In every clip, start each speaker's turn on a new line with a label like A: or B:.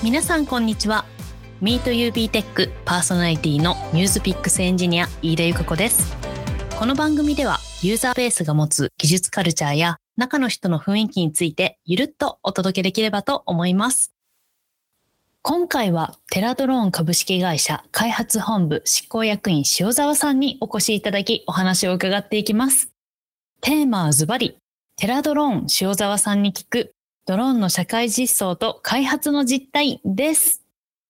A: 皆さんこんにちは。MeetUB テックパーソナリティの NewsPicks エンジニア飯田由香子です。この番組ではユーザーベースが持つ技術カルチャーや中の人の雰囲気についてゆるっとお届けできればと思います。今回はテラドローン株式会社開発本部執行役員塩沢さんにお越しいただきお話を伺っていきます。テーマはズバリテラドローン塩沢さんに聞くドローンの社会実装と開発の実態です。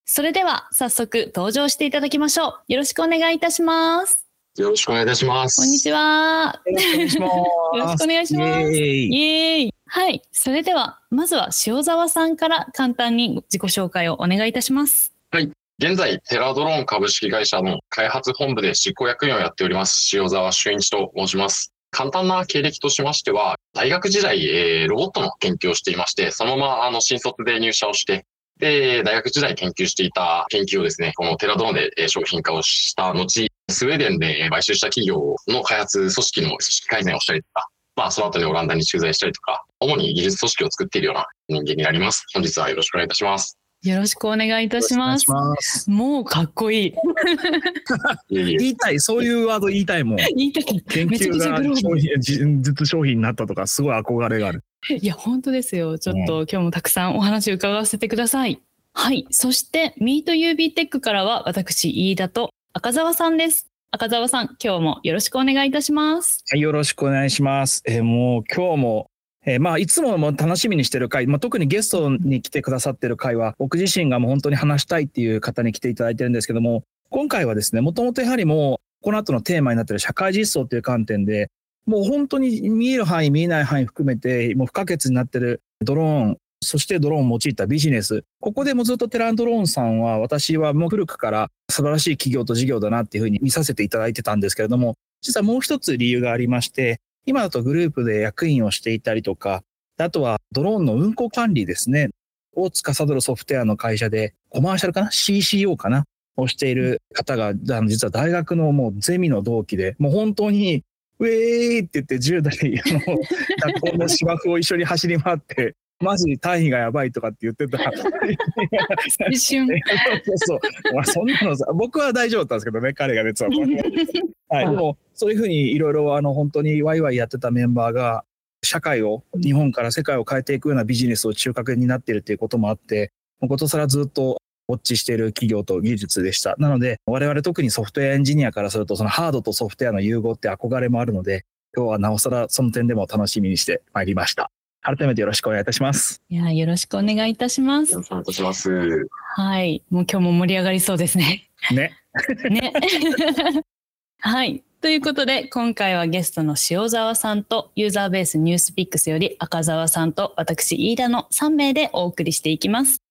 A: それでは早速登場していただきましょう。よろしくお願いいたします。
B: よろしくお願いいたします。
A: こんにちは。
C: よろしくお願いします。
A: イエーイ。はい。それでは、まずは塩沢さんから簡単に自己紹介をお願いいたします。
B: はい。現在、テラドローン株式会社の開発本部で執行役員をやっております、塩沢俊一と申します。簡単な経歴としましては、大学時代、えー、ロボットの研究をしていまして、そのままあの新卒で入社をして、で、大学時代研究していた研究をですね、このテラドーンで商品化をした後、スウェーデンで買収した企業の開発組織の組織改善をしたりとか、まあ、その後にオランダに駐在したりとか、主に技術組織を作っているような人間になります。本日はよろしくお願いいたします。
A: よろしくお願いいたします。ますもうかっこいい。
C: 言いたい、そういうワード言いたいもん。
A: 言いたい。
C: 研究が商品、実商品になったとか、すごい憧れがある。
A: いや、本当ですよ。ちょっと、今日もたくさんお話伺わせてください。はい。そして、ミート UB テックからは、私、飯田と赤澤さんです。赤澤さん、今日もよろしくお願いいたします。
C: はい、よろしくお願いします。えー、もう今日もえー、まあいつもも楽しみにしてる回、まあ、特にゲストに来てくださってる回は僕自身がもう本当に話したいっていう方に来ていただいてるんですけども今回はですねもともとやはりもうこの後のテーマになってる社会実装という観点でもう本当に見える範囲見えない範囲含めてもう不可欠になってるドローンそしてドローンを用いたビジネス。ここでもずっとテランドローンさんは私はもう古くから素晴らしい企業と事業だなっていうふうに見させていただいてたんですけれども、実はもう一つ理由がありまして、今だとグループで役員をしていたりとか、あとはドローンの運行管理ですね。を司るソフトウェアの会社で、コマーシャルかな ?CCO かな？をしている方が、実は大学のもうゼミの同期で、もう本当に、ウェーイって言って10代、あの、学校の芝生を一緒に走り回って、マジ単位がやばいとかって言ってた。
A: 一瞬。
C: そうそう。まあ、そんなのさ、僕は大丈夫だったんですけどね、彼が別は。はい。でも、そういうふうにいろいろ、あの、本当にワイワイやってたメンバーが、社会を、日本から世界を変えていくようなビジネスを中核になっているということもあって、ことさらずっとウォッチしている企業と技術でした。なので、我々特にソフトウェアエンジニアからすると、そのハードとソフトウェアの融合って憧れもあるので、今日はなおさらその点でも楽しみにしてまいりました。改めてよろしくお願いいたします。
A: いや、よろしくお願いいたします。
B: よろしくお願いいたします。
A: はい。もう今日も盛り上がりそうですね。
C: ね。
A: ね。はい。ということで、今回はゲストの塩沢さんと、ユーザーベースニュースピックスより赤澤さんと、私、飯田の3名でお送りしていきます。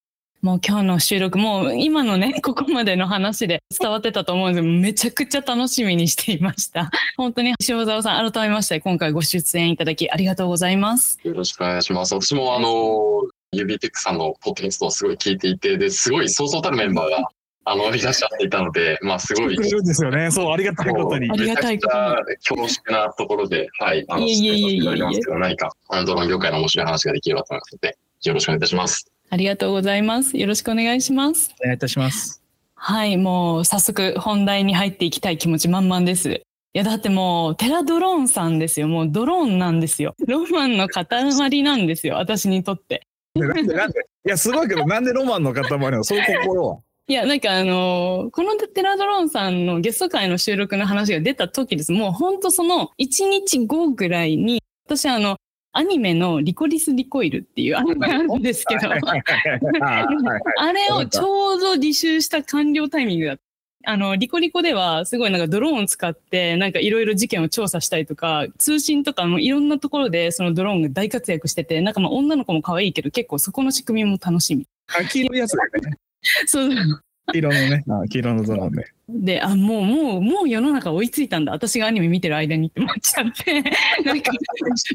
A: もう今日の収録、もう今のね、ここまでの話で伝わってたと思うんですけど、めちゃくちゃ楽しみにしていました。本当に塩沢さん、改めまして今回ご出演いただきありがとうございます。
B: よろしくお願いします。私もあの、ユビテックさんのポッドキャストをすごい聞いていて、で、すごいそうそうたるメンバーが あの、いらっしゃっていたので、まあ、すごい。
C: いるんですよね。そう、ありがたいことに。
A: ありがたいこと
B: に。恐縮なところで、はい。
A: あの、いえいえいえいえ
B: ますけど、何か、アンドロン業界の面白い話ができればと思いますので、よろしくお願いいたします。
A: ありがとうございます。よろしくお願いします。
C: お願いいたします。
A: はい、もう早速本題に入っていきたい気持ち満々です。いやだってもうテラドローンさんですよ。もうドローンなんですよ。ロマンの塊なんですよ。私にとって。
C: なんでなんで？いやすごいけどなんでロマンの塊なの？そういう心は。
A: いや、なんかあのー、このテラドローンさんのゲスト会の収録の話が出た時です。もうほんとその1日後ぐらいに、私あの、アニメのリコリス・リコイルっていうアニメなんですけど、あれをちょうど履修した完了タイミングだった。あの、リコリコではすごいなんかドローンを使ってなんかいろいろ事件を調査したりとか、通信とかもいろんなところでそのドローンが大活躍してて、なんかまあ女の子も可愛いけど結構そこの仕組みも楽しみ。
C: 黄色いやつだよね。
A: そう
C: 黄色のね、あ黄色のドラね。
A: で、あ、もう、もう、もう世の中追いついたんだ。私がアニメ見てる間にって思っちゃって、なんか、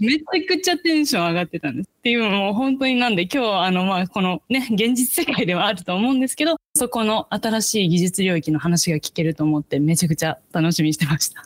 A: めちゃくちゃテンション上がってたんです。っていうのも本当になんで、今日、あの、まあ、このね、現実世界ではあると思うんですけど、そこの新しい技術領域の話が聞けると思って、めちゃくちゃ楽しみにしてました。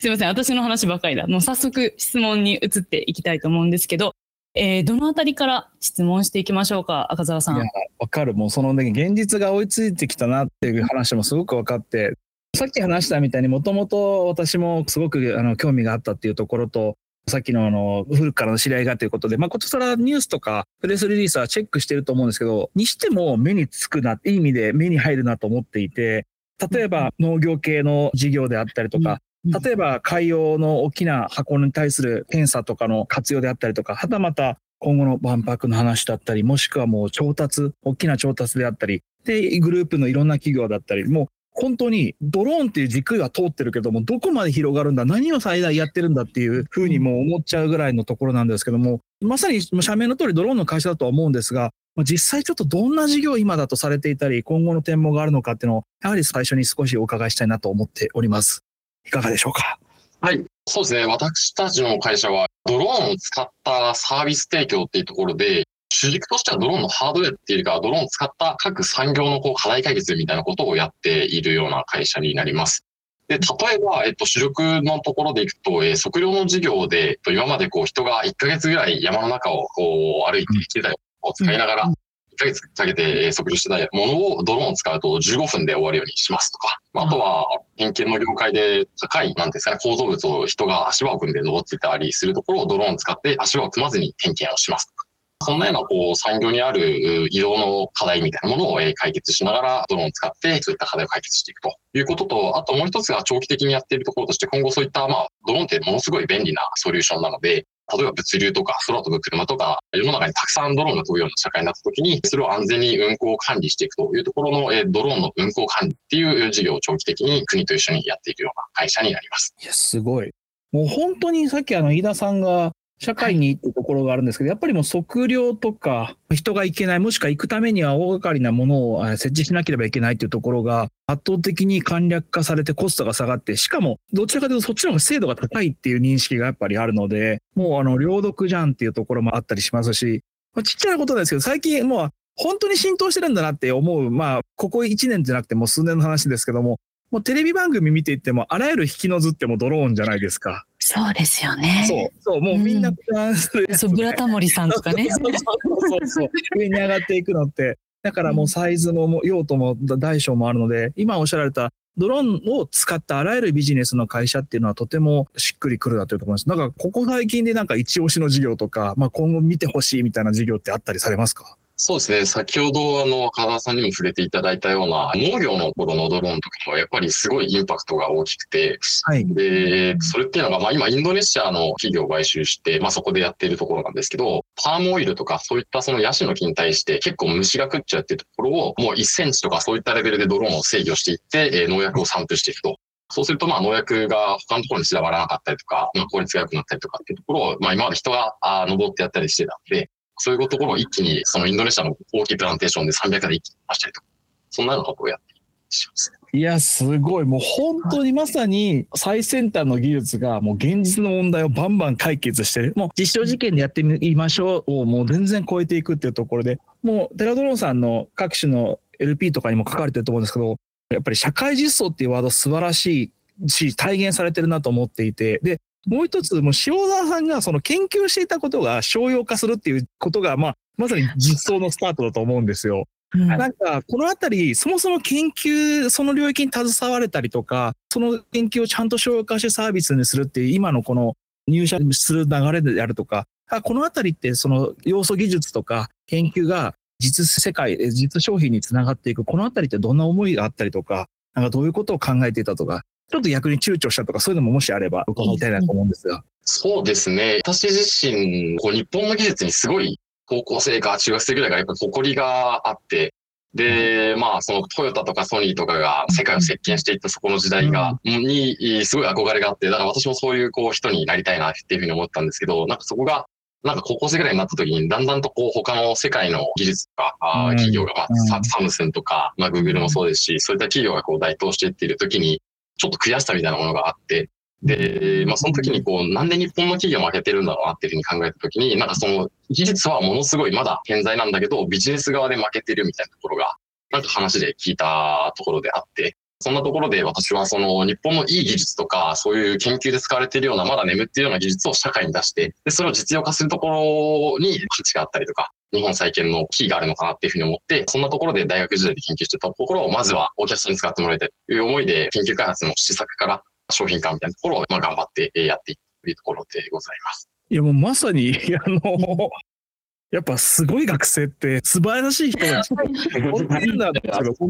A: すいません、私の話ばかりだ。もう早速質問に移っていきたいと思うんですけど、
D: えー、どのあたりから質問していきましょうか、赤澤さん。いや、
C: わかる。もうそのね、現実が追いついてきたなっていう話もすごく分かって、さっき話したみたいにもともと私もすごくあの興味があったっていうところと、さっきのあの、古くからの知り合いがということで、まあ、こちらニュースとかプレスリリースはチェックしてると思うんですけど、にしても目につくな、いい意味で目に入るなと思っていて、例えば農業系の事業であったりとか、例えば海洋の大きな箱に対する検査とかの活用であったりとか、はたまた今後の万博の話だったり、もしくはもう調達、大きな調達であったり、で、グループのいろんな企業だったり、もう本当にドローンっていう軸が通ってるけども、どこまで広がるんだ、何を最大やってるんだっていうふうにも思っちゃうぐらいのところなんですけども、まさに社名の通りドローンの会社だとは思うんですが、実際ちょっとどんな事業今だとされていたり、今後の展望があるのかっていうのを、やはり最初に少しお伺いしたいなと思っております。いかがでしょうか？
B: はい。そうですね。私たちの会社は、ドローンを使ったサービス提供っていうところで、主軸としてはドローンのハードウェアっていうか、ドローンを使った各産業のこう課題解決みたいなことをやっているような会社になります。で、例えば、えっと、主力のところでいくと、えー、測量の事業で、えっと、今までこう人が1ヶ月ぐらい山の中をこう歩いてきてたを使いながら、1ヶ月かけて測量してたものをドローンを使うと15分で終わるようにしますとか、あとは偏見の業界で高い、なんですかね、構造物を人が足場を組んで登ってたりするところをドローンを使って足場を組まずに点検をしますとか。そんなようなこう産業にある移動の課題みたいなものを解決しながらドローンを使ってそういった課題を解決していくということと、あともう一つが長期的にやっているところとして今後そういったまあドローンってものすごい便利なソリューションなので、例えば物流とか空飛ぶ車とか世の中にたくさんドローンが飛ぶような社会になった時にそれを安全に運行管理していくというところの、えドローンの運行管理っていう事業を長期的に国と一緒にやっていくような会社になります。
C: いや、すごい。もう本当にさっきあの飯田さんが社会にってところがあるんですけど、やっぱりもう測量とか、人が行けない、もしくは行くためには大掛かりなものを設置しなければいけないっていうところが、圧倒的に簡略化されてコストが下がって、しかも、どちらかというとそっちの方が精度が高いっていう認識がやっぱりあるので、もうあの、両読じゃんっていうところもあったりしますし、まあ、ちっちゃなことですけど、最近もう本当に浸透してるんだなって思う、まあ、ここ1年じゃなくてもう数年の話ですけども、もうテレビ番組見ていっても、あらゆる引きの図ってもドローンじゃないですか。
D: そうですよね。
C: そう、そう、もうみんな、
D: うん、そう、ブラタモリさんとかね。
C: そうそうそう上に上がっていくのって。だからもうサイズも用途も大小もあるので、今おっしゃられたドローンを使ったあらゆるビジネスの会社っていうのはとてもしっくりくるなというところです。なんかここ最近でなんか一押しの事業とか、まあ今後見てほしいみたいな事業ってあったりされますか？
B: そうですね。先ほど、あの、川田さんにも触れていただいたような、農業の頃のドローンとかは、やっぱりすごいインパクトが大きくて、はい。で、それっていうのが、まあ今、インドネシアの企業を買収して、まあそこでやっているところなんですけど、パームオイルとか、そういったそのヤシの木に対して結構虫が食っちゃうっていうところを、もう1センチとかそういったレベルでドローンを制御していって、えー、農薬を散布していくと。そうすると、まあ、農薬が他のところに散らばらなかったりとか、まあ、効率が良くなったりとかっていうところを、まあ、今まで人があ登ってやったりしてたんで、そういうところを一気に、そのインドネシアの大きいプランテーションで300で一気に出したりとか、そんなようなことをやってします。
C: いや、すごい。もう本当にまさに最先端の技術がもう現実の問題をバンバン解決してる。もう実証実験でやってみましょうをもう全然超えていくっていうところで、もうテラドローンさんの各種の LP とかにも書かれてると思うんですけど、やっぱり社会実装っていうワード素晴らしいし、体現されてるなと思っていて、で、もう一つ、もう塩沢さんがその研究していたことが商用化するっていうことが、まあ、まさに実装のスタートだと思うんですよ。うん、なんか、このあたり、そもそも研究、その領域に携われたりとか、その研究をちゃんと商用化してサービスにするっていう、今のこの入社する流れであるとか、このあたりってその要素技術とか研究が実世界、実商品につながっていく、このあたりってどんな思いがあったりとか、なんかどういうことを考えていたとか、ちょっと逆に躊躇したとか、そういうのももしあれば伺いたいなと思うんですが。
B: そうですね。私自身、こう日本の技術にすごい高校生か中学生ぐらいがやっぱ誇りがあって、で、まあ、そのトヨタとかソニーとかが世界を席巻していったそこの時代が、に、すごい憧れがあって、だから私もそういうこう人になりたいなっていうふうに思ったんですけど、なんかそこが、なんか高校生ぐらいになった時に、だんだんとこう他の世界の技術とか、あ企業が、まあ、サムスンとか、まあ、グーグルもそうですし、そういった企業がこう台頭していっている時に、ちょっと悔しさみたいなものがあって、で、まあその時にこう、なんで日本の企業負けてるんだろうなっていうふうに考えた時に、なんかその技術はものすごいまだ健在なんだけど、ビジネス側で負けてるみたいなところが、なんか話で聞いたところであって、そんなところで私はその日本のいい技術とか、そういう研究で使われているような、まだ眠っているような技術を社会に出して、で、それを実用化するところに価値があったりとか、日本再建のキーがあるのかなっていうふうに思って、そんなところで大学時代で研究してたところを、まずはお客さんに使ってもらいたいという思いで、研究開発の施策から商品化みたいなところを、まあ、頑張ってやっていくというところでございます。
C: いやもうまさに、あの、やっぱすごい学生って素晴らしい人がいるんだ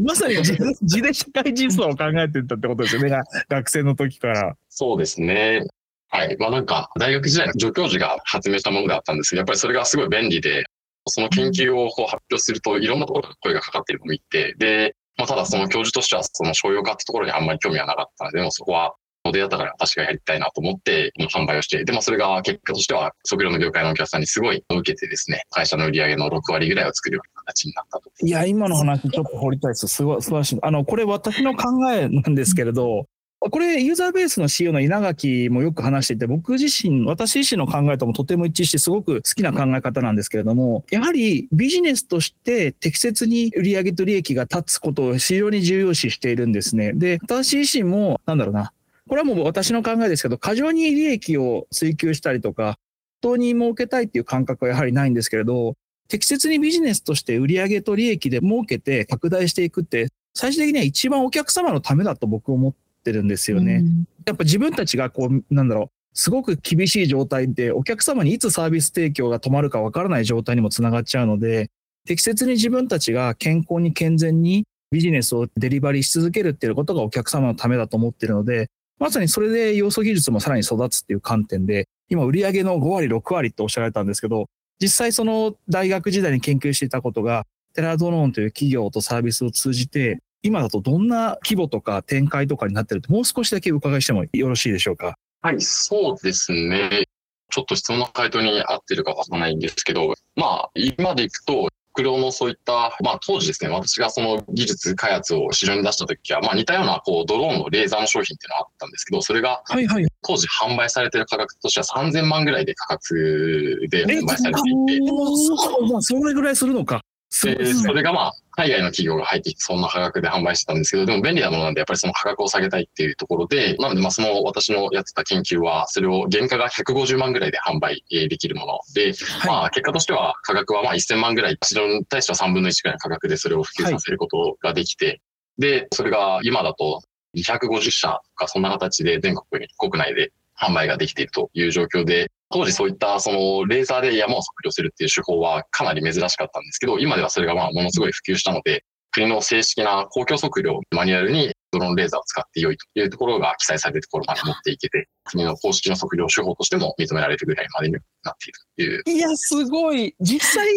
C: まさに字で社会実装を考えてたってことですよね、学生の時から。
B: そうですね。はい。まあなんか、大学時代の助教授が発明したものであったんですけど、やっぱりそれがすごい便利で、その研究をこう発表するといろんなところから声がかかっている子もいて、で、まあ、ただその教授としてはその商用化ってところにあんまり興味はなかったので、でもそこは出会ったから私がやりたいなと思って、販売をして、でもそれが結果としては、測量の業界のお客さんにすごい受けてですね、会社の売り上げの6割ぐらいを作るような形になったと。
C: いや、今の話ちょっと掘りたいです。すごい、素晴らしい。あの、これ私の考えなんですけれど、これ、ユーザーベースの CEO の稲垣もよく話していて、僕自身、私自身の考えともとても一致して、すごく好きな考え方なんですけれども、やはりビジネスとして適切に売上と利益が立つことを非常に重要視しているんですね。で、私自身も、なんだろうな、これはもう私の考えですけど、過剰に利益を追求したりとか、本当に儲けたいっていう感覚はやはりないんですけれど、適切にビジネスとして売上と利益で儲けて拡大していくって、最終的には一番お客様のためだと僕思ってるんですよね。うん、やっぱ自分たちがこう、なんだろう、すごく厳しい状態で、お客様にいつサービス提供が止まるかわからない状態にもつながっちゃうので、適切に自分たちが健康に健全にビジネスをデリバリーし続けるっていうことがお客様のためだと思ってるので、まさにそれで要素技術もさらに育つっていう観点で、今売上の5割、6割っておっしゃられたんですけど、実際その大学時代に研究していたことが、テラドローンという企業とサービスを通じて、今だとどんな規模とか展開とかになってると、もう少しだけお伺いしてもよろしいでしょうか？
B: はい、そうですね。ちょっと質問の回答に合ってるかわからないんですけど、まあ、今でいくと、国領のそういった、まあ当時ですね、私がその技術開発を市場に出した時は、まあ似たようなこうドローンのレーザーの商品っていうのがあったんですけど、それが当時販売されてる価格としては3000万ぐらいで価格で販売されていて。
C: そそれぐらいするのか。
B: で、それがまあ、海外の企業が入ってきて、そんな価格で販売してたんですけど、でも便利なものなんで、やっぱりその価格を下げたいっていうところで、なので、まあ、その私のやってた研究は、それを原価が150万ぐらいで販売できるもので、はい、まあ、結果としては価格はまあ1000万ぐらい、市場に対しては3分の1ぐらいの価格でそれを普及させることができて、はい、で、それが今だと250社とか、そんな形で全国に、国内で販売ができているという状況で、当時そういったそのレーザーで山を測量するっていう手法はかなり珍しかったんですけど、今ではそれがまあものすごい普及したので、国の正式な公共測量マニュアルにドローンレーザーを使って良いというところが記載されるところまで持っていけて、国の公式の測量手法としても認められるぐらいまでになっているという。
C: いや、すごい。実際、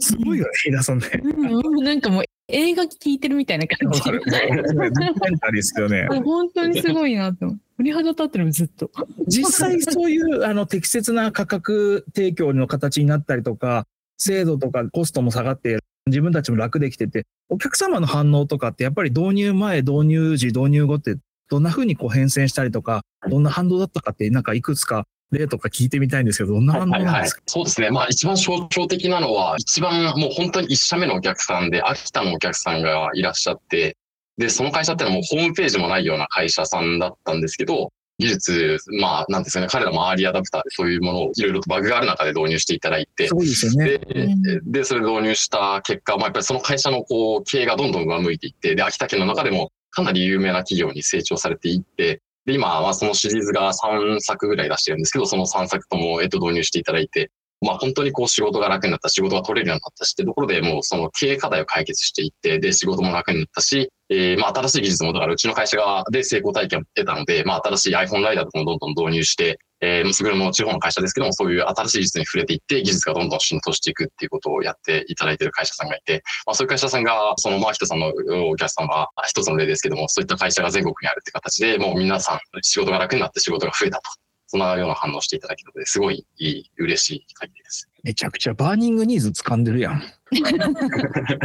C: すごいよね、ひなさんね。
D: うん、なんかもう映画聞いてるみたいな感じ。
C: ですよね。
D: 本当にすごいなと。鳥肌立ってるずっと。
C: 実際そういうあの適切な価格提供の形になったりとか、精度とかコストも下がって、自分たちも楽できてて、お客様の反応とかってやっぱり導入前、導入時、導入後ってどんな風にこう変遷したりとか、どんな反応だったかってなんかいくつか例とか聞いてみたいんですけど、どんな反応なんですか、はいはいはい、
B: そうですね。まあ一番象徴的なのは、一番もう本当に一社目のお客さんで、秋田のお客さんがいらっしゃって、で、その会社ってのはもうホームページもないような会社さんだったんですけど、技術、まあ、なんですかね、彼らもアーリーアダプターでそういうものをいろいろとバグがある中で導入していただいて、
C: そうですよね。
B: で、でそれ導入した結果、まあ、やっぱりその会社のこう、経営がどんどん上向いていって、で、秋田県の中でもかなり有名な企業に成長されていって、で、今はそのシリーズが3作ぐらい出してるんですけど、その3作とも、えっと、導入していただいて、まあ本当にこう仕事が楽になった、仕事が取れるようになったしってところでもうその経営課題を解決していって、で、仕事も楽になったし、えー、まあ新しい技術もだからうちの会社側で成功体験を得たので、まあ新しい iPhone ライダーとかもどんどん導入して、えー、すぐるも地方の会社ですけども、そういう新しい技術に触れていって、技術がどんどん浸透していくっていうことをやっていただいている会社さんがいて、まあそういう会社さんが、そのマーヒトさんのお客さんは一つの例ですけども、そういった会社が全国にあるって形で、もう皆さん仕事が楽になって仕事が増えたと。そんなような反応していただけるので、すごいいい、嬉しい限りです。
C: めちゃくちゃ burning needs 掴んでるやん。め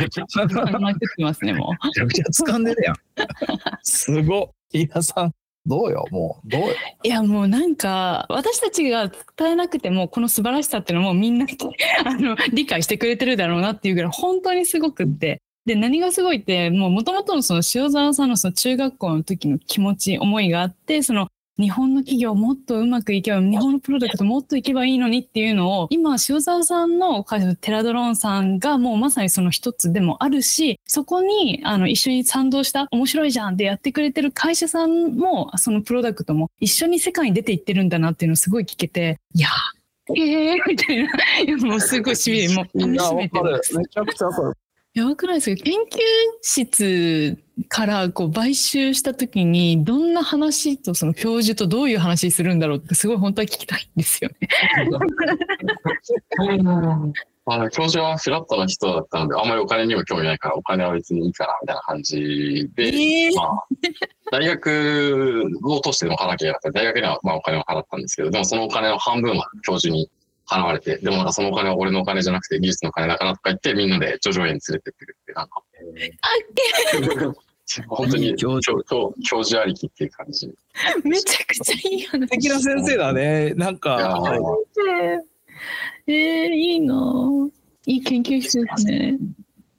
D: ちゃくちゃますね、も
C: う。めちゃくちゃ掴んでるやん。すごい。飯田さん、どうよ、もう、どうよ。
D: いや、もうなんか、私たちが伝えなくても、この素晴らしさっていうのもみんな あの理解してくれてるだろうなっていうぐらい、本当にすごくって。
A: で、何がすごいって、もう元々のその塩沢さんのその中学校の時の気持ち、思いがあって、その日本の企業もっとうまくいけば、日本のプロダクトもっといけばいいのにっていうのを、今、塩沢さんの会社のテラドローンさんがもうまさにその一つでもあるし、そこにあの一緒に賛同した面白いじゃんってやってくれてる会社さんも、そのプロダクトも一緒に世界に出ていってるんだなっていうのをすごい聞けて、いやえー、みたいな。いや、もうすごいしびれ、もう、
C: めちゃくちゃわかる。
A: やばくないですか？研究室からこう買収した時にどんな話とその教授とどういう話するんだろうってすごい本当は聞きたいんですよね。
B: あの教授はフラットな人だったので、あんまりお金にも興味ないから、お金は別にいいかな、みたいな感じで、えー、まあ、大学を通してでも払わなきゃいけなかった。大学にはまあお金を払ったんですけど、でもそのお金の半分は教授に払われて、でもなんかそのお金は俺のお金じゃなくて技術のお金だからとか言って、みんなで叙々苑に連れてってるって、なんか。あっけ本当に教教教授ありきっていう感じ。
A: めちゃくちゃいい話。素
C: 敵な先生だね。なんか。
A: えー、いいないい研究室ですね。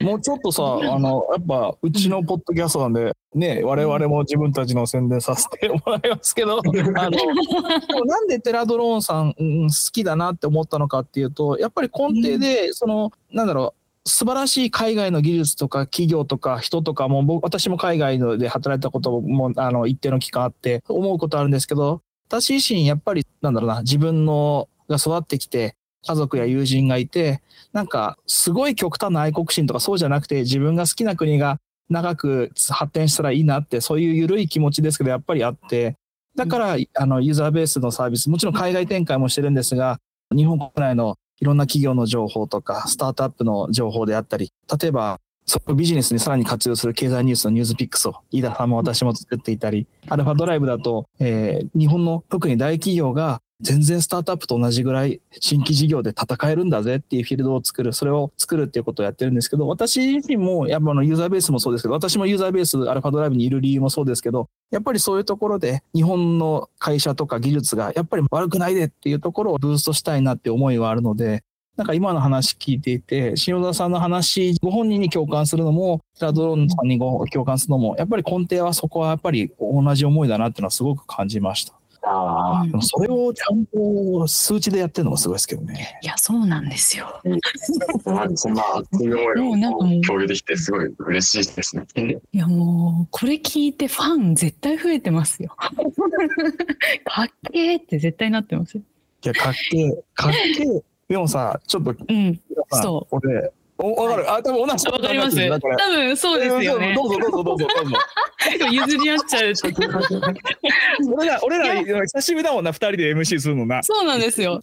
C: もうちょっとさ、あの、やっぱ、うちのポッドキャストなんで、ね、我々も自分たちの宣伝させてもらいますけど、あの、なんでテラドローンさん、うん、好きだなって思ったのかっていうと、やっぱり根底で、その、なんだろう、素晴らしい海外の技術とか企業とか人とかも、僕、私も海外で働いたことも、あの、一定の期間あって思うことあるんですけど、私自身、やっぱり、なんだろうな、自分のが育ってきて、家族や友人がいて、なんか、すごい極端な愛国心とかそうじゃなくて、自分が好きな国が長く発展したらいいなって、そういう緩い気持ちですけど、やっぱりあって、だから、あの、ユーザーベースのサービス、もちろん海外展開もしてるんですが、日本国内のいろんな企業の情報とか、スタートアップの情報であったり、例えば、そこビジネスにさらに活用する経済ニュースのニュースピックスを、飯田さんも私も作っていたり、アルファドライブだと、えー、日本の特に大企業が全然スタートアップと同じぐらい新規事業で戦えるんだぜっていうフィールドを作る、それを作るっていうことをやってるんですけど、私自身も、やっぱあのユーザーベースもそうですけど、私もユーザーベースアルファドライブにいる理由もそうですけど、やっぱりそういうところで日本の会社とか技術がやっぱり悪くないでっていうところをブーストしたいなって思いはあるので、なんか今の話聞いていて、塩田さんの話、ご本人に共感するのも、テラドローンさんにご共感するのも、やっぱり根底はそこはやっぱり同じ思いだなっていうのはすごく感じました。ああ、それをちゃんと数値でやってるのがすごいですけどね。
A: いや、そうなんですよ。
B: そんな熱い思いを共有できて、すごい嬉しいですね。
A: いや、もう、これ聞いてファン絶対増えてますよ。かっけーって絶対なってますよ。
C: いや、かっけー、かっけー。でもさ、ちょっと、
A: うん、そう。
C: 俺、お、わかる。あ、多分同じ。
A: わかります。多分そうですよね。
C: どうぞどうぞどうぞどうぞ。
A: 譲り合っちゃう。
C: 俺ら、俺ら、久しぶりだもんな、二人で MC するのな。
A: そうなんですよ。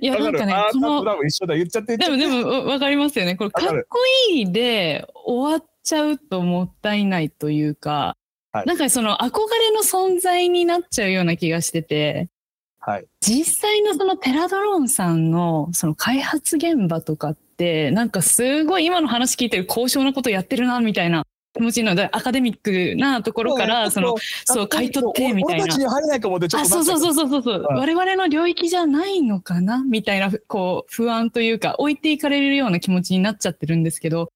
A: いや、なんかね、この、
C: 一緒だ、言っちゃって
A: でも、でも、わかりますよね。これ、かっこいいで終わっちゃうともったいないというか、はい、なんかその憧れの存在になっちゃうような気がしてて、
C: はい、
A: 実際のそのテラドローンさんのその開発現場とかっ、なんかすごい今の話聞いてる高尚なことやってるな、みたいな気持ちのアカデミックなところから、その、そう、買い取ってみたいな。あ、そうそうそうそうそう、はい、我々の領域じゃないのかなみたいな、こう、不安というか、置いていかれるような気持ちになっちゃってるんですけど、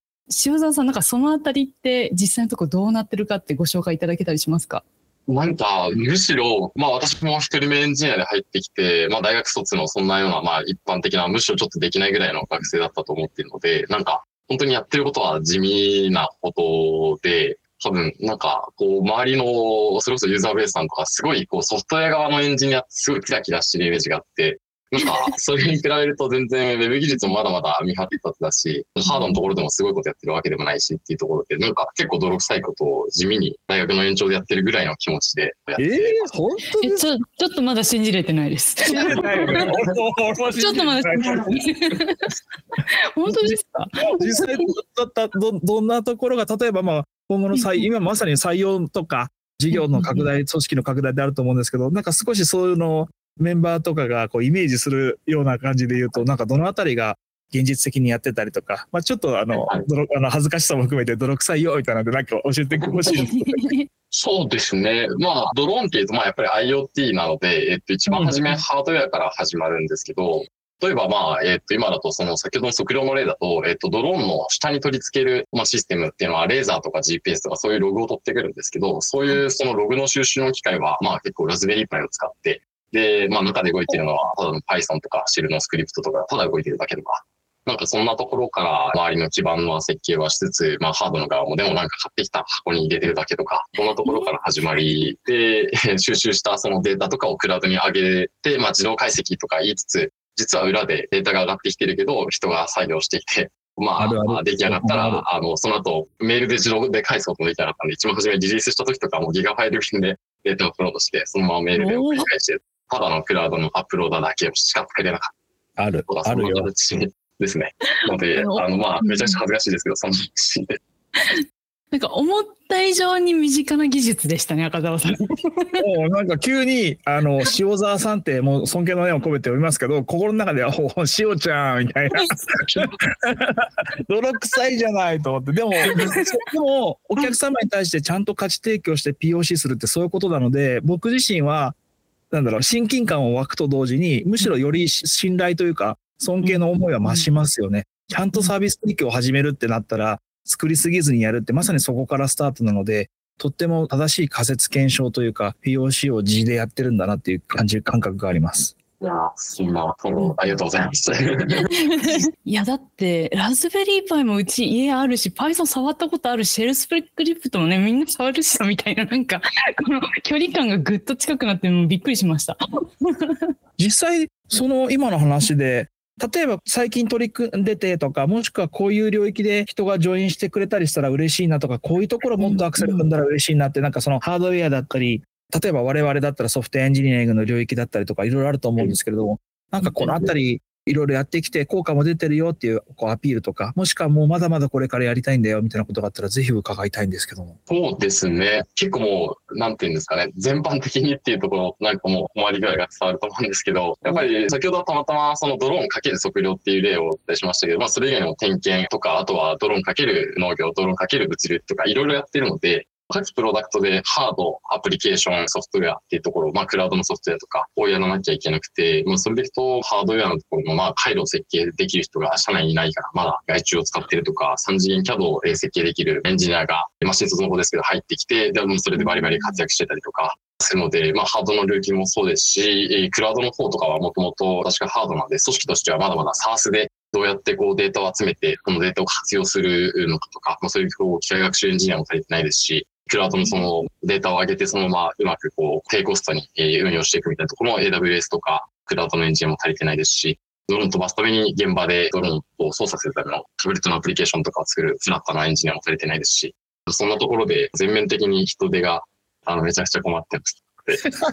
A: 塩沢さん、なんかそのあたりって実際のところどうなってるかってご紹介いただけたりしますか？
B: なんか、むしろ、まあ私も一人目エンジニアで入ってきて、まあ大学卒のそんなような、まあ一般的な、むしろちょっとできないぐらいの学生だったと思っているので、なんか、本当にやってることは地味なことで、多分、なんか、こう、周りの、それこそユーザーベースさんとか、すごい、こう、ソフトウェア側のエンジニアってすごいキラキラしてるイメージがあって、なんか、それに比べると全然 Web 技術もまだまだ未発達だし、ハードのところでもすごいことやってるわけでもないしっていうところで、なんか結構泥臭いことを地味に大学の延長でやってるぐらいの気持ちでやってえ
C: えー、本当に
A: ちょちょっとまだ信じれてないです。信じれないよね。ちょっとまだ信じれない。本当ですか？
C: 実際どどどんなところが、例えばまあ、今後の採、今まさに採用とか、事業の拡大、組織の拡大であると思うんですけど、なんか少しそういうのメンバーとかがこうイメージするような感じで言うと、なんかどのあたりが現実的にやってたりとか、まあ、ちょっとあの、あの恥ずかしさも含めて泥臭いよみたいなので、なんか教えてほしい
B: そうですね。まあ、ドローンっていうと、まあ、やっぱり IoT なので、えっと、一番初めハードウェアから始まるんですけど、例えば、まあ、えっ、と、今だと、その、先ほどの測量の例だと、えっ、と、ドローンの下に取り付ける、まあ、システムっていうのは、レーザーとか GPS とかそういうログを取ってくるんですけど、そういうそのログの収集の機械は、まあ、結構ラズベリーパイを使って、で、まあ、中で動いてるのは、ただの Python とかシェルのスクリプトとか、ただ動いてるだけとか、なんかそんなところから周りの基盤の設計はしつつ、まあハードの側もでもなんか買ってきた箱に入れてるだけとか、こんなところから始まり、で、収集したそのデータとかをクラウドに上げて、まあ自動解析とか言いつつ、実は裏でデータが上がってきてるけど、人が作業していて、まあ、出来上がったら、あの、その後、メールで自動で返すこともできなかったんで、一番初めリリースした時とかもギガファイル便でデータをアップロードして、そのままメールで送り返して、ただのクラウドのアップローダーだけをしか作れなかった。
C: ある。あるよ。
B: ですね。ので、あの、まあ、めちゃくちゃ恥ずかしいですけど、そのシーンで。
A: なんか思った以上に身近な技術でしたね、赤澤さん。も
C: うなんか急に、あの、塩沢さんってもう尊敬の念を込めておりますけど、心の中では、お塩ちゃんみたいな。泥臭いじゃないと思って。でも、でも、お客様に対してちゃんと価値提供して POC するってそういうことなので、僕自身は、なんだろう、親近感を湧くと同時に、むしろより信頼というか、尊敬の思いは増しますよね。ちゃんとサービス提供を始めるってなったら、作りすぎずにやるってまさにそこからスタートなので、とっても正しい仮説検証というか、POC を自でやってるんだなっていう感じ、感覚があります。
B: いやそんありがとうございます。
A: いや、だって、ラズベリーパイもうち家あるし、Python 触ったことあるし、シェルスプリプトもね、みんな触るしさ、みたいな、なんか、この距離感がぐっと近くなってもびっくりしました。
C: 実際、その今の話で、例えば最近取り組んでてとか、もしくはこういう領域で人がジョインしてくれたりしたら嬉しいなとか、こういうところもっとアクセル踏んだら嬉しいなって、なんかそのハードウェアだったり、例えば我々だったらソフトエンジニアリングの領域だったりとか、いろいろあると思うんですけれども、なんかこのあたり、いろいろやってきて効果も出てるよっていうこうアピールとか、もしくはもうまだまだこれからやりたいんだよみたいなことがあったらぜひ伺いたいんですけども。
B: そうですね。結構もう、なんていうんですかね。全般的にっていうところ、なんかもう困り具合が伝わると思うんですけど、やっぱり先ほどはたまたまそのドローンかける測量っていう例をお伝えしましたけど、まあそれ以外にも点検とか、あとはドローンかける農業、ドローンかける物流とかいろいろやってるので、各プロダクトでハード、アプリケーション、ソフトウェアっていうところ、まあ、クラウドのソフトウェアとかをやらなきゃいけなくて、まあ、それでいくと、ハードウェアのところも、まあ、回路を設計できる人が社内にいないから、まだ外注を使ってるとか、3次元 CAD を設計できるエンジニアが、マシン卒の方ですけど入ってきて、で、もそれでバリバリ活躍してたりとか、するので、まあ、ハードの領域もそうですし、クラウドの方とかはもともと確かハードなんで、組織としてはまだまだ SARS でどうやってこうデータを集めて、このデータを活用するのかとか、まあ、そういうこう機械学習エンジニアも足りてないですし、クラウドのそのデータを上げてそのままうまくこう低コストに運用していくみたいなところも AWS とかクラウドのエンジニアも足りてないですし、ドローン飛ばすために現場でドローンを操作するためのタブレットのアプリケーションとかを作るフラットなエンジニアも足りてないですし、そんなところで全面的に人手があのめちゃくちゃ困ってます。
C: わ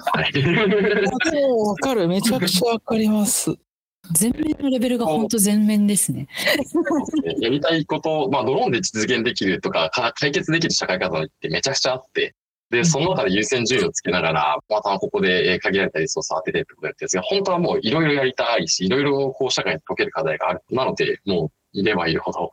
C: かる。めちゃくちゃわかります。
A: 全面のレベルが本当全面ですね。
B: やりたいこと、まあ、ドローンで実現できるとか、解決できる社会課題ってめちゃくちゃあって、で、その中で優先順位をつけながら、またここで限られたリソースを当ててってことやってるんです。が、本当はもういろいろやりたいし、いろいろこう社会に解ける課題がある。なので、もういればいるほど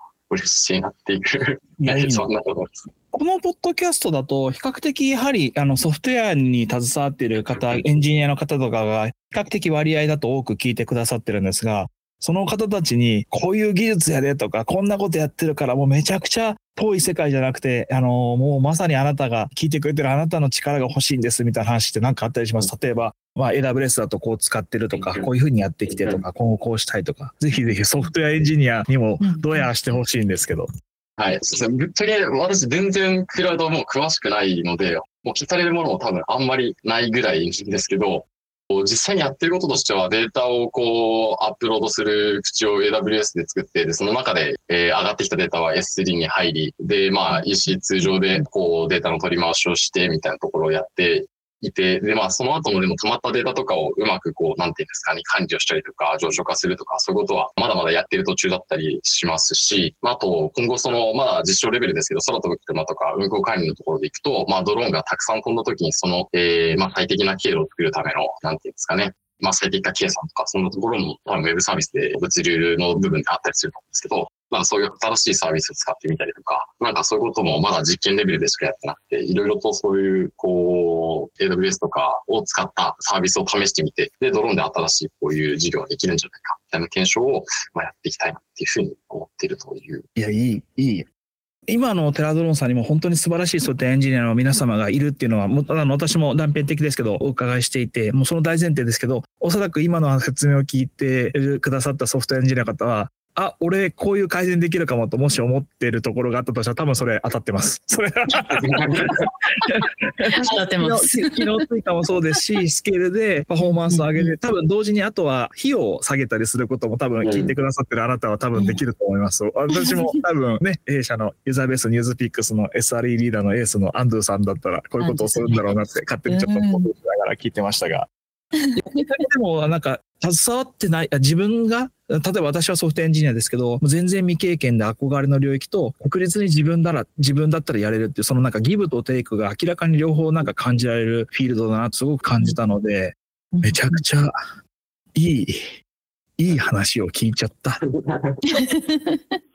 B: なっていう、そんなことです。
C: このポッドキャストだと、比較的やはりあのソフトウェアに携わっている方、エンジニアの方とかが比較的割合だと多く聞いてくださってるんですが、その方たちに、こういう技術やでとか、こんなことやってるから、もうめちゃくちゃ遠い世界じゃなくて、あの、もうまさにあなたが聞いてくれてるあなたの力が欲しいんですみたいな話って何かあったりします？例えば、まあ、AWS だとこう使ってるとか、こういうふうにやってきてとか、今後こうしたいとか、ぜひぜひソフトウェアエンジニアにもどやしてほしいんですけど。
B: はい。そうですね。ぶっちゃけ私全然クラウドも詳しくないので、もう聞かれるものも多分あんまりないぐらいですけど、実際にやってることとしてはデータをこうアップロードする口を AWS で作って、で、その中で、えー、上がってきたデータは S3 に入り、で、まあ EC 通常でこうデータの取り回しをしてみたいなところをやって、いて、で、まあ、その後のでも溜まったデータとかをうまくこう、なんていうんですかね、管理をしたりとか、上昇化するとか、そういうことはまだまだやってる途中だったりしますし、まあ、あと、今後その、まだ実証レベルですけど、空飛ぶ車とか運行管理のところで行くと、まあ、ドローンがたくさん飛んだ時に、その、えー、まあ、最適な経路を作るための、なんていうんですかね、まあ、最適化計算とか、そんなところも、多分ウェブサービスで物流の部分であったりすると思うんですけど、まあそういう新しいサービスを使ってみたりとか、なんかそういうこともまだ実験レベルでしかやってなくて、いろいろとそういう、こう、AWS とかを使ったサービスを試してみて、で、ドローンで新しいこういう事業ができるんじゃないか、み体の検証を、まあ、やっていきたいなっていうふうに思っているという。
C: いや、いい、いい。今のテラドローンさんにも本当に素晴らしいそういったエンジニアの皆様がいるっていうのは、もあの私も断片的ですけど、お伺いしていて、もうその大前提ですけど、おそらく今の説明を聞いてくださったソフトエンジニアの方は、あ、俺こういう改善できるかもともし思ってるところがあったとしたら多分それ当たってます。それは
D: 当たってます。
C: 機能追加もそうですし、スケールでパフォーマンスを上げて、多分同時にあとは費用を下げたりすることも多分聞いてくださってるあなたは多分できると思います。私も多分ね、弊社のユーザーベースニュースピックスの SRE リーダーのエースのアンドゥさんだったらこういうことをするんだろうなって勝手にちょっと思いながら聞いてましたが。でもなんか携わってないあ自分が例えば私はソフトエンジニアですけど全然未経験で憧れの領域と確実に自分なら自分だったらやれるっていうそのなんかギブとテイクが明らかに両方なんか感じられるフィールドだなとすごく感じたのでめちゃくちゃいいいい話を聞いちゃった。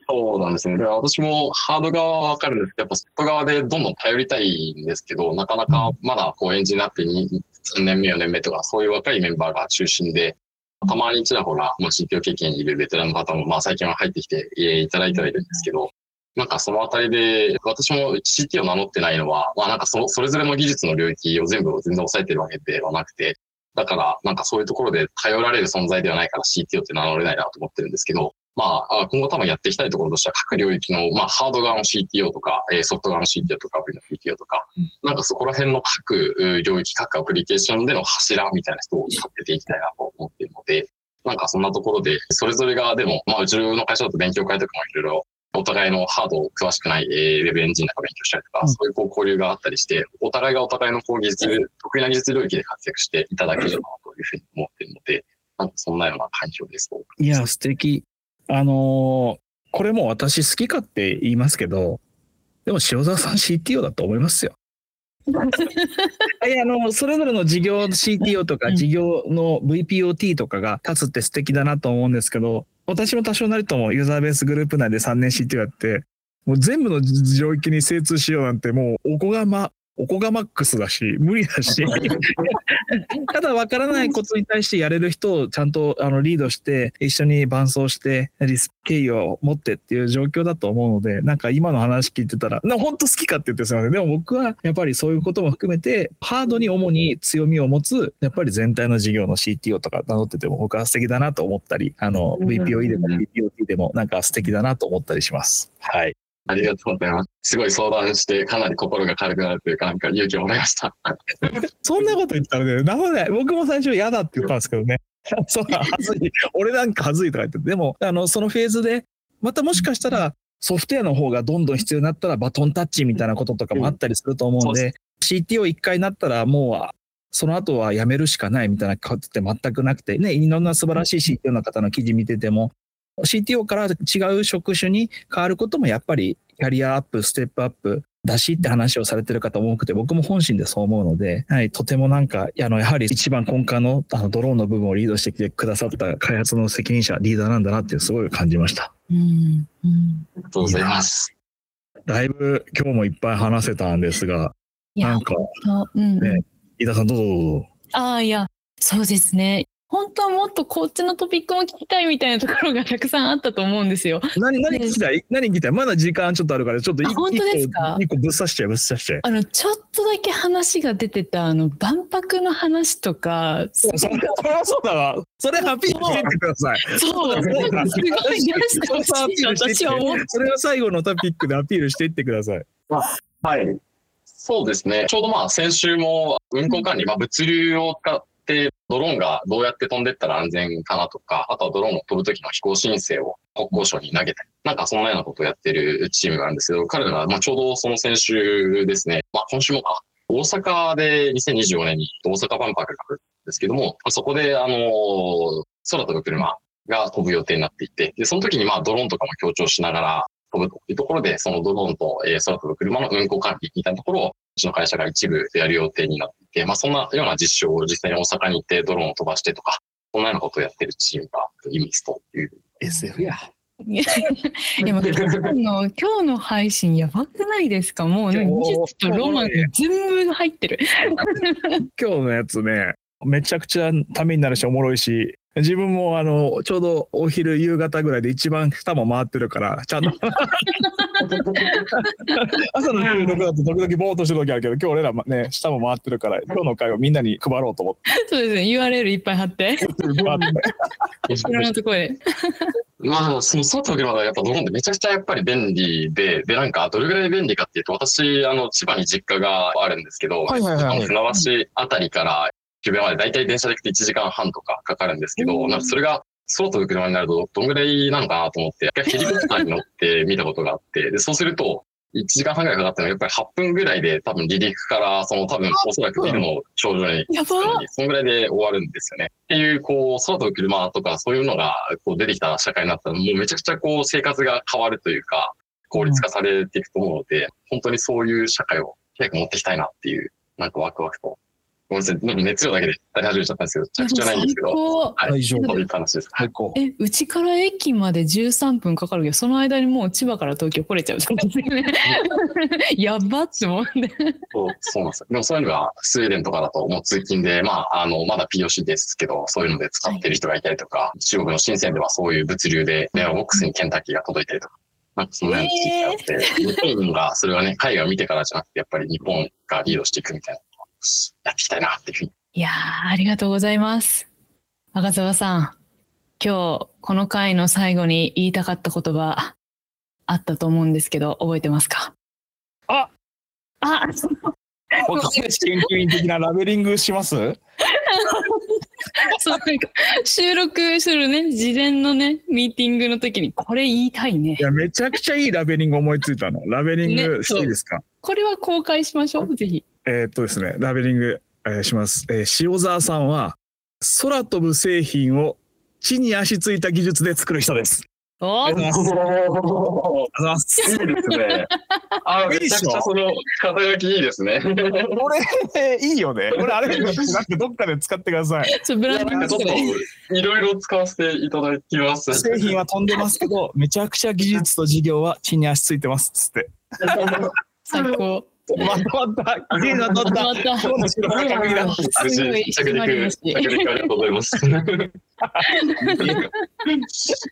B: そうなんですね。で私もハード側はわかるんですけど、やっぱソフト側でどんどん頼りたいんですけど、なかなかまだこうエンジニアって3年目、4年目とか、そういう若いメンバーが中心で、たまにちらほら、もう CTO 経験いるベテランの方も、まあ最近は入ってきていただいてはいるんですけど、なんかそのあたりで、私も CT を名乗ってないのは、まあなんかそそれぞれの技術の領域を全部全然抑えてるわけではなくて、だからなんかそういうところで頼られる存在ではないから CTO って名乗れないなと思ってるんですけど、まあ、今後多分やっていきたいところとしては、各領域の、まあ、ハード側の CTO とか、ソフト側の CTO とか、アプリの CTO とか、なんかそこら辺の各領域、各アプリケーションでの柱みたいな人を立てていきたいなと思っているので、なんかそんなところで、それぞれがでも、まあ、うちの会社だと勉強会とかもいろいろ、お互いのハードを詳しくない、えー、ウェブエンジニアが勉強したりとか、そういうこう交流があったりして、お互いがお互いのこう技術、得意な技術領域で活躍していただければなというふうに思っているので、なんかそんなような環境です。
C: いや、素敵。あのー、これも私好きかって言いますけど、でも塩沢さん CTO だと思いますよ。いやあのそれぞれの事業 CTO とか事業の VPOT とかが立つって素敵だなと思うんですけど私も多少なりともユーザーベースグループ内で3年 CTO やってもう全部の領域に精通しようなんてもうおこがまおこがマックスだし無理だし。ただ分からないことに対してやれる人をちゃんとあのリードして一緒に伴走してリス敬意を持ってっていう状況だと思うのでなんか今の話聞いてたら本当好きかって言ってすみません。でも僕はやっぱりそういうことも含めてハードに主に強みを持つやっぱり全体の事業の CTO とか名乗ってても僕は素敵だなと思ったりあの VPOE でも VPOT でもなんか素敵だなと思ったりします。はい
B: ありがとうございます。すごい相談して、かなり心が軽くなるというか、なんか勇気をもらいました。
C: そんなこと言ったらね、なので、僕も最初嫌だって言ったんですけどね。そう、はずい。俺なんかはずいとか言って。でも、あの、そのフェーズで、またもしかしたら、ソフトウェアの方がどんどん必要になったら、バトンタッチみたいなこととかもあったりすると思うんで、CTO 一回なったら、もう、その後はやめるしかないみたいなことって全くなくて、ね、いろんな素晴らしい CTO の方の記事見てても、CTO から違う職種に変わることもやっぱりキャリアアップ、ステップアップだしって話をされてる方も多くて、僕も本心でそう思うので、はい、とてもなんか、あの、やはり一番根幹のあのドローンの部分をリードしてきてくださった開発の責任者、リーダーなんだなってすごい感じました。
D: うんうん、
B: ありがとうございます。
C: だいぶ今日もいっぱい話せたんですが、なんか、
D: うん、
C: ね、飯田さんどうぞどうぞ。
A: ああ、いや、そうですね。本当はもっとこっちのトピックも聞きたいみたいなところがたくさんあったと思うんですよ。
C: 何、何聞きたい？何聞きたい？まだ時間ちょっとあるから、ちょっと一
A: 本当ですか？
C: 一個ぶっ刺しちゃう、ぶっ刺しちゃう。
A: あの、ちょっとだけ話が出てた、あの、万博の話とか。
C: それはそうだわ。それアピールしてってください。
A: そう、すごい出してほしい 私は思って。
C: それは最後のトピックでアピールしていってください。
B: はい。そうですね。ちょうどまあ先週も運行管理、まあ物流を使ってドローンがどうやって飛んでったら安全かなとか、あとはドローンを飛ぶ時の飛行申請を国交省に投げたり、なんかそんなようなことをやってるチームがあるんですけど、彼らがまちょうどその先週ですね、まあ今週もか、大阪で2025年に大阪万博があるんですけども、そこであの、空飛ぶ車が飛ぶ予定になっていて、で、その時にまあドローンとかも強調しながら、飛ぶというところで、そのドローンと、えー、空飛ぶ車の運行管理みたいなところを、うちの会社が一部やる予定になっていて、まあそんなような実証を実際に大阪に行ってドローンを飛ばしてとか、そんなようなことをやってるチームがイミスという。
C: SF や。
A: でも今日の 今日の配信やばくないですか？もうね技術とロマンが全部入ってる。
C: 今日のやつね、めちゃくちゃためになるし、おもろいし、自分もあのちょうどお昼夕方ぐらいで一番下も回ってるからちゃんと。朝の収録だと時々ぼーっとしてる時あるけど今日俺らね下も回ってるから今日の会をみんなに配ろうと思って。
A: そうですね。URL いっぱい貼って。ろんなところで。
B: まあ、その外の車がやっぱドローンってめちゃくちゃやっぱり便利で、で、なんかどれぐらい便利かっていうと、私、あの、千葉に実家があるんですけど、
C: はいはいはい
B: 船橋あたりから渋谷までだいたい電車で行くと1時間半とかかかるんですけど、
A: うん
B: なんかそれが空飛ぶ車になるとどんぐらいなのかなと思って、ヘリコプターに乗って 見たことがあって、で、そうすると、1時間半ぐらいかかったのがやっぱり8分ぐらいで多分離陸から、その多分おそらくビルの頂上に
A: やば
B: そんぐらいで終わるんですよね。っていう、こう、空飛ぶ車とかそういうのがこう出てきた社会になったら、もうめちゃくちゃこう生活が変わるというか、効率化されていくと思うので、本当にそういう社会を早く持っていきたいなっていう、なんかワクワクと。ごめんなさい、なんか熱量だけで語り始めちゃったんですけど、めちゃくちゃないんですけど、
A: 最高。
B: はい、
C: 大丈夫。
B: そういう話です。
C: 最高。
A: えうちから駅まで13分かかるけどその間にもう千葉から東京来れちゃうってことですよね やばって思って。
B: そうそうなんですよ。でもそういうのがスウェーデンとかだともう通勤で、まあ、あの、まだ POC ですけど、そういうので使ってる人がいたりとか、中国の深センではそういう物流で電話ボックスにケンタッキーが届いたりとか、なんかそのような地域があって、日本がそれはね、海外を見てからじゃなくて、やっぱり日本がリードしていくみたいなやっていきたいなっていうふうに。
A: いやーありがとうございます。赤澤さん今日この回の最後に言いたかった言葉あったと思うんですけど覚えてますか？
C: あ
A: あ
C: 若林研究員的なラベリングします？
A: そうなんか収録するね事前のねミーティングの時にこれ言いたいね。
C: いやめちゃくちゃいいラベリング思いついたの。ラベリング
A: ね
C: していいですか、
A: これは公開しましょうぜひ
C: えーっとですねラベリング、えーします、えー塩沢さんは空飛ぶ製品を地に足ついた技術で作る人です。
A: お
C: ありがとうございますありがとうございます
B: いいですね。あ、めちゃくちゃその肩書きいいですね。
C: これいいよね。これあれなんかどっかで使ってください。
A: ちょブランディン
B: なんかちょっ
A: グしてね
B: といろいろ使わせていただきます。
C: 製品は飛んでますけどめちゃくちゃ技術と事業は地に足ついてます。っつって。
A: 最高
C: まとまったいいなまとまった
A: また
C: 今日の白が確認だ
A: すごい
B: 着陸、着陸ありがとうございます。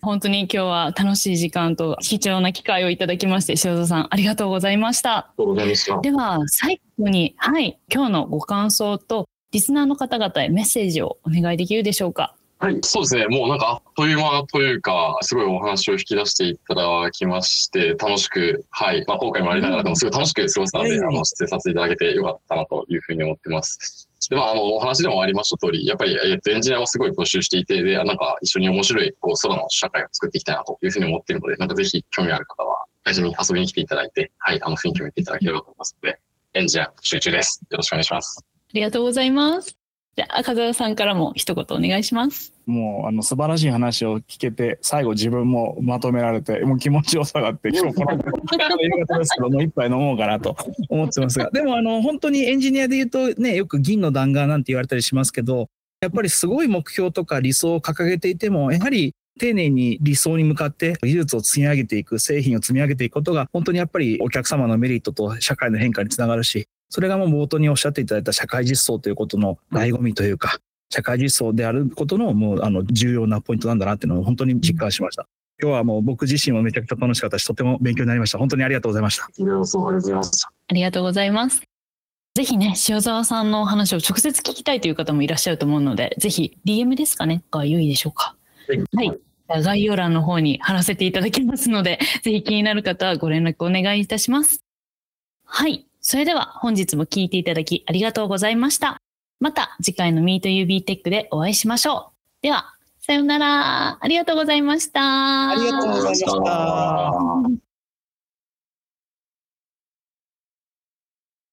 A: 本当に今日は楽しい時間と貴重な機会をいただきまして塩田さんありがとうございました
B: ありがとうございました。
A: では最後にはい今日のご感想とリスナーの方々へメッセージをお願いできるでしょうか
B: はい、そうですね。もうなんかあっという間というか、すごいお話を引き出していただきまして、楽しく、はい、まあ今回もありながらでもすごい楽しく過ごせたので、
C: うん
B: あの、出演させていただけてよかったなというふうに思ってます。で、まあ、あの、お話でもありました通り、やっぱり、えっと、エンジニアをすごい募集していて、で、なんか一緒に面白い、こう、空の社会を作っていきたいなというふうに思っているので、なんかぜひ興味ある方は、会社に遊びに来ていただいて、はい、あの、雰囲気を見ていただければと思いますので、エンジニア集中です。よろしくお願いします。
A: ありがとうございますじゃあ赤澤さんからも一言お願いします。
C: もうあの素晴らしい話を聞けて最後自分もまとめられてもう気持ちよさがあって 今日この夕方ですけどもう一杯飲もうかなと思ってますが でもあの本当にエンジニアで言うとねよく銀の弾丸なんて言われたりしますけどやっぱりすごい目標とか理想を掲げていてもやはり丁寧に理想に向かって技術を積み上げていく製品を積み上げていくことが本当にやっぱりお客様のメリットと社会の変化につながるしそれがもう冒頭におっしゃっていただいた社会実装ということの醍醐味というか社会実装であることのもうあの重要なポイントなんだなっていうのを本当に実感しました。今日はもう僕自身もめちゃくちゃ楽しかったし、とても勉強になりました。本当にありがとうございました。
B: ありがとうございました。
A: ありがとうございますぜひね塩沢さんのお話を直接聞きたいという方もいらっしゃると思うのでぜひ DM ですかねが良いでしょうかはい。概要欄の方に貼らせていただきますので、ぜひ気になる方はご連絡お願いいたします。はい。それでは本日も聞いていただきありがとうございました。また次回の MeetUBTech でお会いしましょう。では、さようなら。ありがとうございました。
C: ありがとうございました。